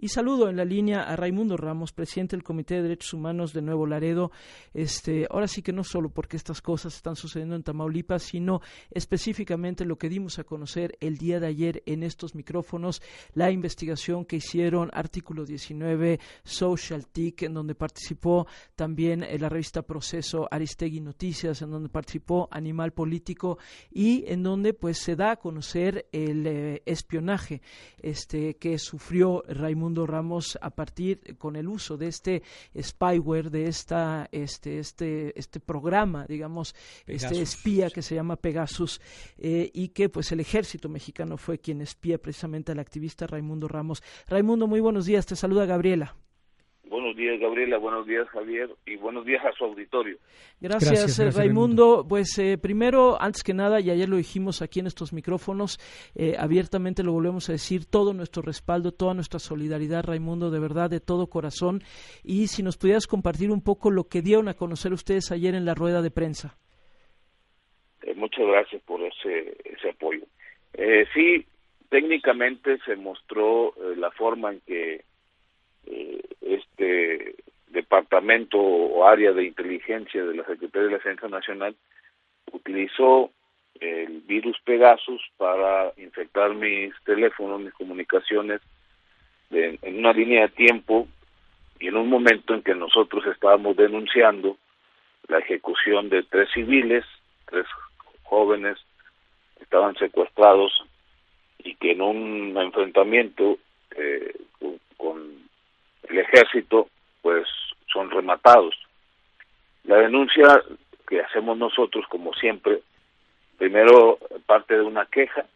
Y saludo en la línea a Raimundo Ramos, presidente del Comité de Derechos Humanos de Nuevo Laredo. Este, ahora sí que no solo porque estas cosas están sucediendo en Tamaulipas, sino específicamente lo que dimos a conocer el día de ayer en estos micrófonos, la investigación que hicieron Artículo 19 Social TIC, en donde participó también eh, la revista Proceso Aristegui Noticias, en donde participó Animal Político y en donde pues se da a conocer el eh, espionaje este, que sufrió Raimundo Ramos a partir con el uso de este spyware, de esta, este, este, este programa, digamos, este espía que se llama Pegasus eh, y que pues el ejército mexicano fue quien espía precisamente al activista Raimundo Ramos. Raimundo, muy buenos días, te saluda Gabriela. Buenos días, Gabriela. Buenos días, Javier. Y buenos días a su auditorio. Gracias, eh, Raimundo. Pues eh, primero, antes que nada, y ayer lo dijimos aquí en estos micrófonos, eh, abiertamente lo volvemos a decir, todo nuestro respaldo, toda nuestra solidaridad, Raimundo, de verdad, de todo corazón. Y si nos pudieras compartir un poco lo que dieron a conocer ustedes ayer en la rueda de prensa. muchas gracias por ese, ese apoyo. sí, técnicamente se mostró la forma en que eh, este departamento o área de inteligencia de la Secretaría de la Defensa Nacional utilizó el virus Pegasus para infectar mis teléfonos, mis comunicaciones en una línea de tiempo y en un momento en que nosotros estábamos denunciando la ejecución de tres civiles, tres jóvenes estaban secuestrados y que en un enfrentamiento eh, con el ejército, pues son rematados. La denuncia que hacemos nosotros, como siempre, primero parte de una queja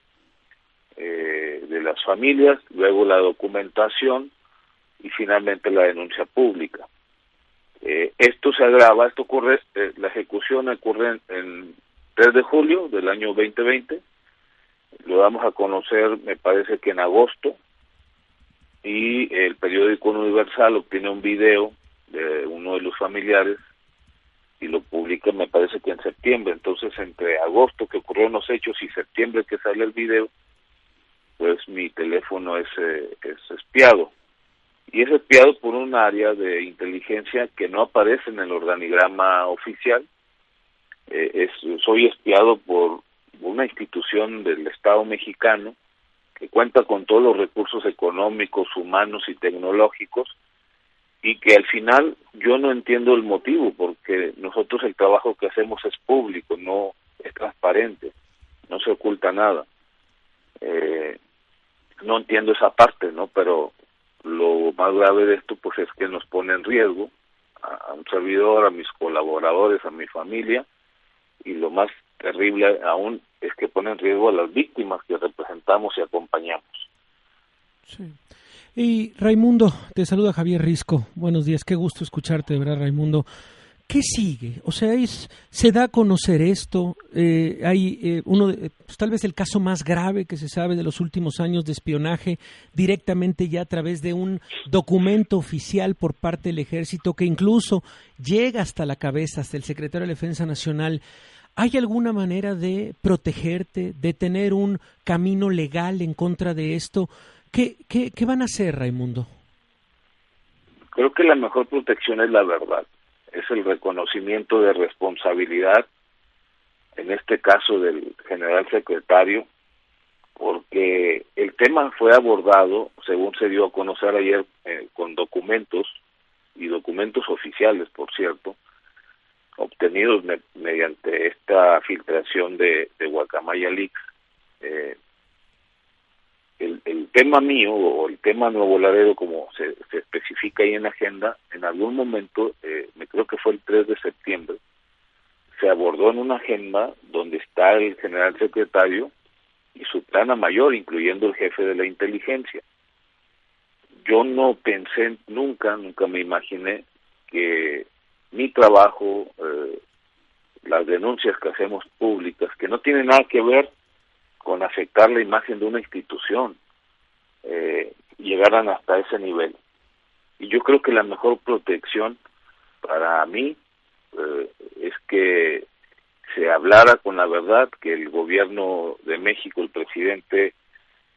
eh, de las familias, luego la documentación y finalmente la denuncia pública. Eh, esto se agrava, esto ocurre, eh, la ejecución ocurre en, en 3 de julio del año 2020, lo damos a conocer, me parece que en agosto, y el periódico Universal obtiene un video de uno de los familiares y lo publica me parece que en septiembre, entonces entre agosto que ocurrieron los hechos y septiembre que sale el video, pues mi teléfono es, eh, es espiado. Y es espiado por un área de inteligencia que no aparece en el organigrama oficial. Eh, es, soy espiado por una institución del Estado mexicano que cuenta con todos los recursos económicos, humanos y tecnológicos, y que al final yo no entiendo el motivo, porque nosotros el trabajo que hacemos es público, no es transparente, no se oculta nada. Eh, no entiendo esa parte, ¿no? Pero lo más grave de esto, pues es que nos pone en riesgo a un servidor, a mis colaboradores, a mi familia, y lo más terrible aún es que pone en riesgo a las víctimas que representamos y acompañamos. Sí. Y Raimundo, te saluda Javier Risco. Buenos días, qué gusto escucharte, ¿verdad, Raimundo? ¿Qué sigue? O sea, es, se da a conocer esto. Eh, hay eh, uno, pues, tal vez el caso más grave que se sabe de los últimos años de espionaje directamente ya a través de un documento oficial por parte del ejército que incluso llega hasta la cabeza, hasta el secretario de Defensa Nacional. ¿Hay alguna manera de protegerte, de tener un camino legal en contra de esto? ¿Qué, qué, qué van a hacer, Raimundo? Creo que la mejor protección es la verdad, es el reconocimiento de responsabilidad, en este caso del general secretario, porque el tema fue abordado, según se dio a conocer ayer, eh, con documentos y documentos oficiales, por cierto, obtenidos mediante esta filtración de, de Guacamaya Leaks. Eh, el, tema mío o el tema Nuevo Laredo, como se, se especifica ahí en la agenda, en algún momento, eh, me creo que fue el 3 de septiembre, se abordó en una agenda donde está el general secretario y su plana mayor, incluyendo el jefe de la inteligencia. Yo no pensé nunca, nunca me imaginé que mi trabajo, eh, las denuncias que hacemos públicas, que no tienen nada que ver con afectar la imagen de una institución, eh, llegaran hasta ese nivel. Y yo creo que la mejor protección para mí eh, es que se hablara con la verdad, que el gobierno de México, el presidente,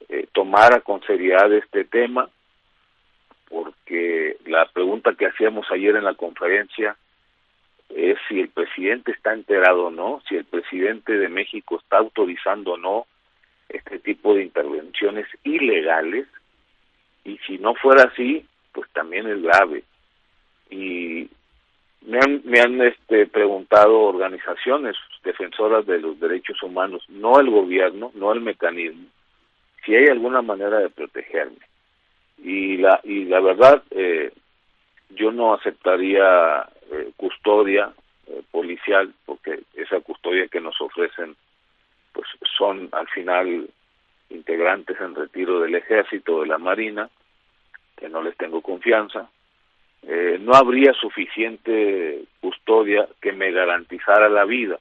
eh, tomara con seriedad este tema la pregunta que hacíamos ayer en la conferencia es si el presidente está enterado o no, si el presidente de México está autorizando o no este tipo de intervenciones ilegales y si no fuera así, pues también es grave. Y me han, me han este, preguntado organizaciones defensoras de los derechos humanos, no el gobierno, no el mecanismo, si hay alguna manera de protegerme. Y la, y la verdad, eh, yo no aceptaría eh, custodia eh, policial, porque esa custodia que nos ofrecen, pues son al final integrantes en retiro del ejército, de la marina, que no les tengo confianza, eh, no habría suficiente custodia que me garantizara la vida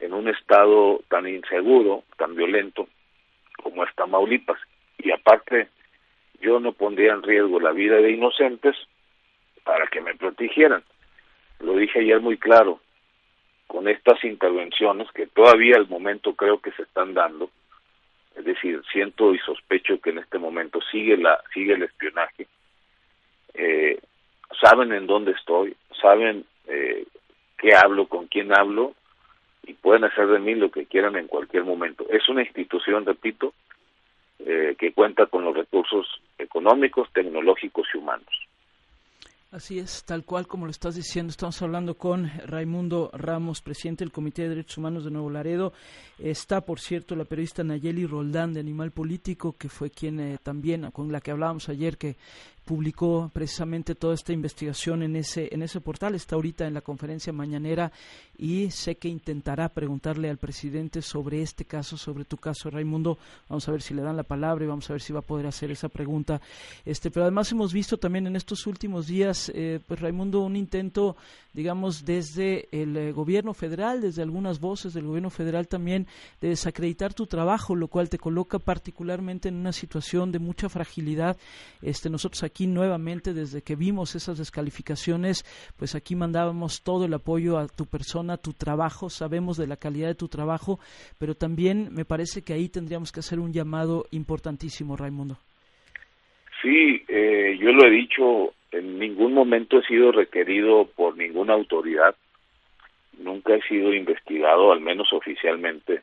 en un estado tan inseguro, tan violento como es Tamaulipas. Y aparte, yo no pondría en riesgo la vida de inocentes para que me protegieran. Lo dije ayer muy claro, con estas intervenciones que todavía al momento creo que se están dando, es decir, siento y sospecho que en este momento sigue la sigue el espionaje. Eh, saben en dónde estoy, saben eh, qué hablo, con quién hablo y pueden hacer de mí lo que quieran en cualquier momento. Es una institución, repito, eh, que cuenta con los recursos económicos, tecnológicos y humanos. Así es, tal cual como lo estás diciendo, estamos hablando con Raimundo Ramos, presidente del Comité de Derechos Humanos de Nuevo Laredo. Está, por cierto, la periodista Nayeli Roldán de Animal Político, que fue quien eh, también, con la que hablábamos ayer, que publicó precisamente toda esta investigación en ese en ese portal. Está ahorita en la conferencia mañanera y sé que intentará preguntarle al presidente sobre este caso sobre tu caso Raimundo. Vamos a ver si le dan la palabra y vamos a ver si va a poder hacer esa pregunta. Este pero además hemos visto también en estos últimos días eh, pues Raimundo un intento digamos desde el eh, gobierno federal desde algunas voces del gobierno federal también de desacreditar tu trabajo lo cual te coloca particularmente en una situación de mucha fragilidad. Este nosotros aquí aquí nuevamente desde que vimos esas descalificaciones, pues aquí mandábamos todo el apoyo a tu persona, a tu trabajo, sabemos de la calidad de tu trabajo, pero también me parece que ahí tendríamos que hacer un llamado importantísimo, Raimundo. Sí, eh, yo lo he dicho, en ningún momento he sido requerido por ninguna autoridad, nunca he sido investigado, al menos oficialmente,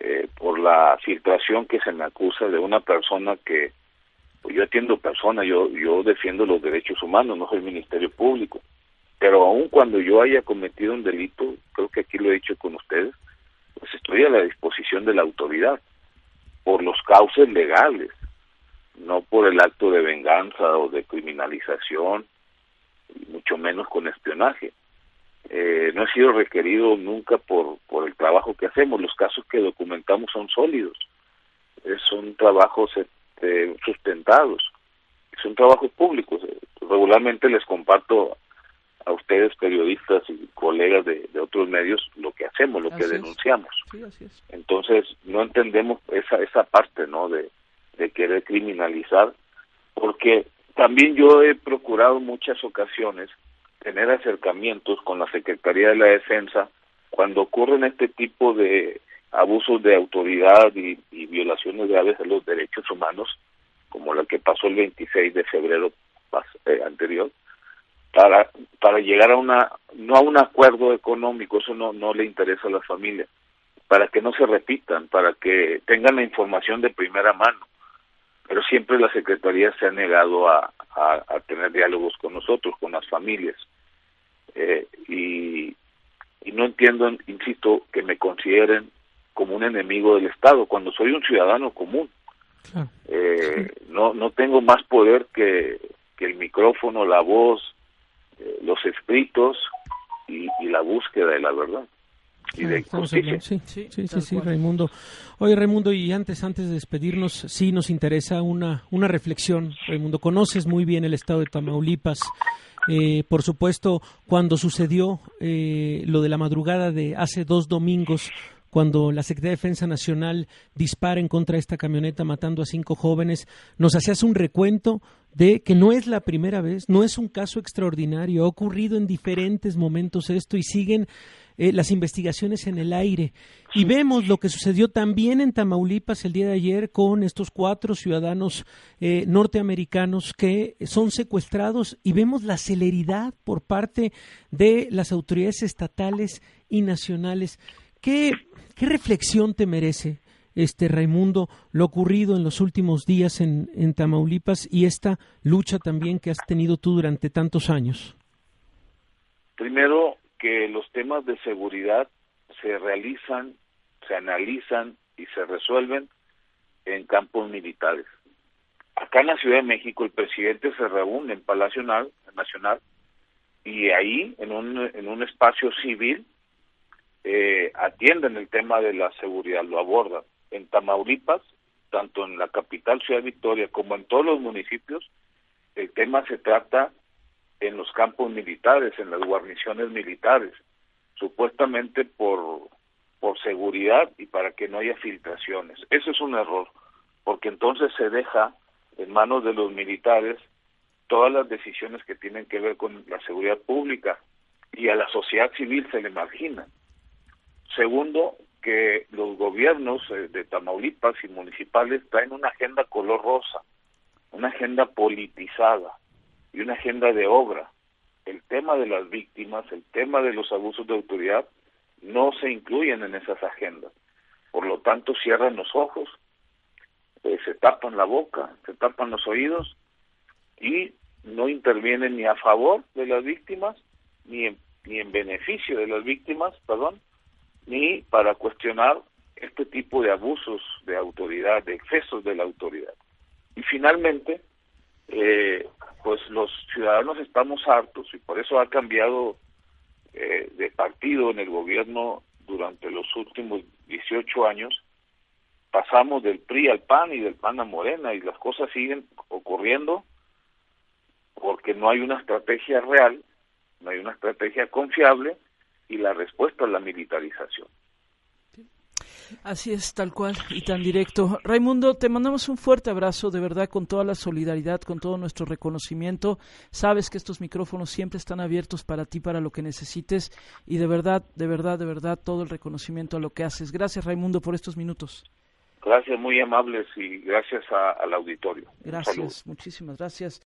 eh, por la filtración que se me acusa de una persona que pues yo atiendo personas, yo, yo defiendo los derechos humanos, no soy Ministerio Público. Pero aun cuando yo haya cometido un delito, creo que aquí lo he dicho con ustedes, pues estoy a la disposición de la autoridad, por los cauces legales, no por el acto de venganza o de criminalización, mucho menos con espionaje. Eh, no he sido requerido nunca por, por el trabajo que hacemos, los casos que documentamos son sólidos, eh, son trabajos este, sustentados. Son trabajos públicos. Regularmente les comparto a ustedes, periodistas y colegas de, otros medios, lo que hacemos, lo que denunciamos. Entonces, no entendemos esa, esa parte, ¿no? De, de querer criminalizar, porque también yo he procurado muchas ocasiones tener acercamientos con la Secretaría de la Defensa cuando ocurren este tipo de abusos de autoridad y, violaciones graves de los derechos humanos, como la que pasó el 26 de febrero eh, anterior, para para llegar a una no a un acuerdo económico, eso no no le interesa a la familia, para que no se repitan, para que tengan la información de primera mano. Pero siempre la secretaría se ha negado a, a, tener diálogos con nosotros, con las familias. Eh, y, y no entiendo, insisto, que me consideren como un enemigo del Estado, cuando soy un ciudadano común. Eh, no, no tengo más poder que, que el micrófono, la voz, eh, los escritos y, la búsqueda de la verdad. Y de justicia. Sí, sí, sí, sí, Raimundo. Oye, Raimundo, y antes, antes de despedirnos, sí nos interesa una, una reflexión. Raimundo, conoces muy bien el estado de Tamaulipas. Eh, por supuesto, cuando sucedió eh, lo de la madrugada de hace dos domingos, cuando la Secretaría de Defensa Nacional dispara en contra de esta camioneta matando a cinco jóvenes, nos hacías un recuento de que no es la primera vez, no es un caso extraordinario, ha ocurrido en diferentes momentos esto y siguen eh, las investigaciones en el aire. Y vemos lo que sucedió también en Tamaulipas el día de ayer con estos cuatro ciudadanos eh, norteamericanos que son secuestrados y vemos la celeridad por parte de las autoridades estatales y nacionales. ¿Qué, reflexión te merece? este Raimundo, lo ocurrido en los últimos días en, en, Tamaulipas y esta lucha también que has tenido tú durante tantos años? Primero, que los temas de seguridad se realizan, se analizan y se resuelven en campos militares. Acá en la Ciudad de México el presidente se reúne en Palacio Nacional y ahí, en un, en un espacio civil, eh, atienden el tema de la seguridad, lo abordan. En Tamaulipas, tanto en la capital Ciudad Victoria como en todos los municipios, el tema se trata en los campos militares, en las guarniciones militares, supuestamente por, por seguridad y para que no haya filtraciones. Eso es un error, porque entonces se deja en manos de los militares todas las decisiones que tienen que ver con la seguridad pública y a la sociedad civil se le margina. Segundo, que los gobiernos eh, de Tamaulipas y municipales traen una agenda color rosa, una agenda politizada, y una agenda de obra. El tema de las víctimas, el tema de los abusos de autoridad, no se incluyen en esas agendas. Por lo tanto, cierran los ojos, eh, se tapan la boca, se tapan los oídos y no intervienen ni a favor de las víctimas, ni en, ni en beneficio de las víctimas, perdón, ni para cuestionar este tipo de abusos de autoridad, de excesos de la autoridad. Y finalmente, eh, pues los ciudadanos estamos hartos y por eso ha cambiado eh, de partido en el gobierno durante los últimos 18 años. Pasamos del PRI al PAN y del PAN a Morena y las cosas siguen ocurriendo porque no hay una estrategia real, no hay una estrategia confiable y la respuesta es la militarización. Así es, tal cual y tan directo. Raimundo, te mandamos un fuerte abrazo, de verdad, con toda la solidaridad, con todo nuestro reconocimiento. Sabes que estos micrófonos siempre están abiertos para ti, para lo que necesites y de verdad, de verdad, de verdad, todo el reconocimiento a lo que haces. Gracias, Raimundo, por estos minutos. Gracias, muy amables y gracias al auditorio. Gracias, muchísimas gracias.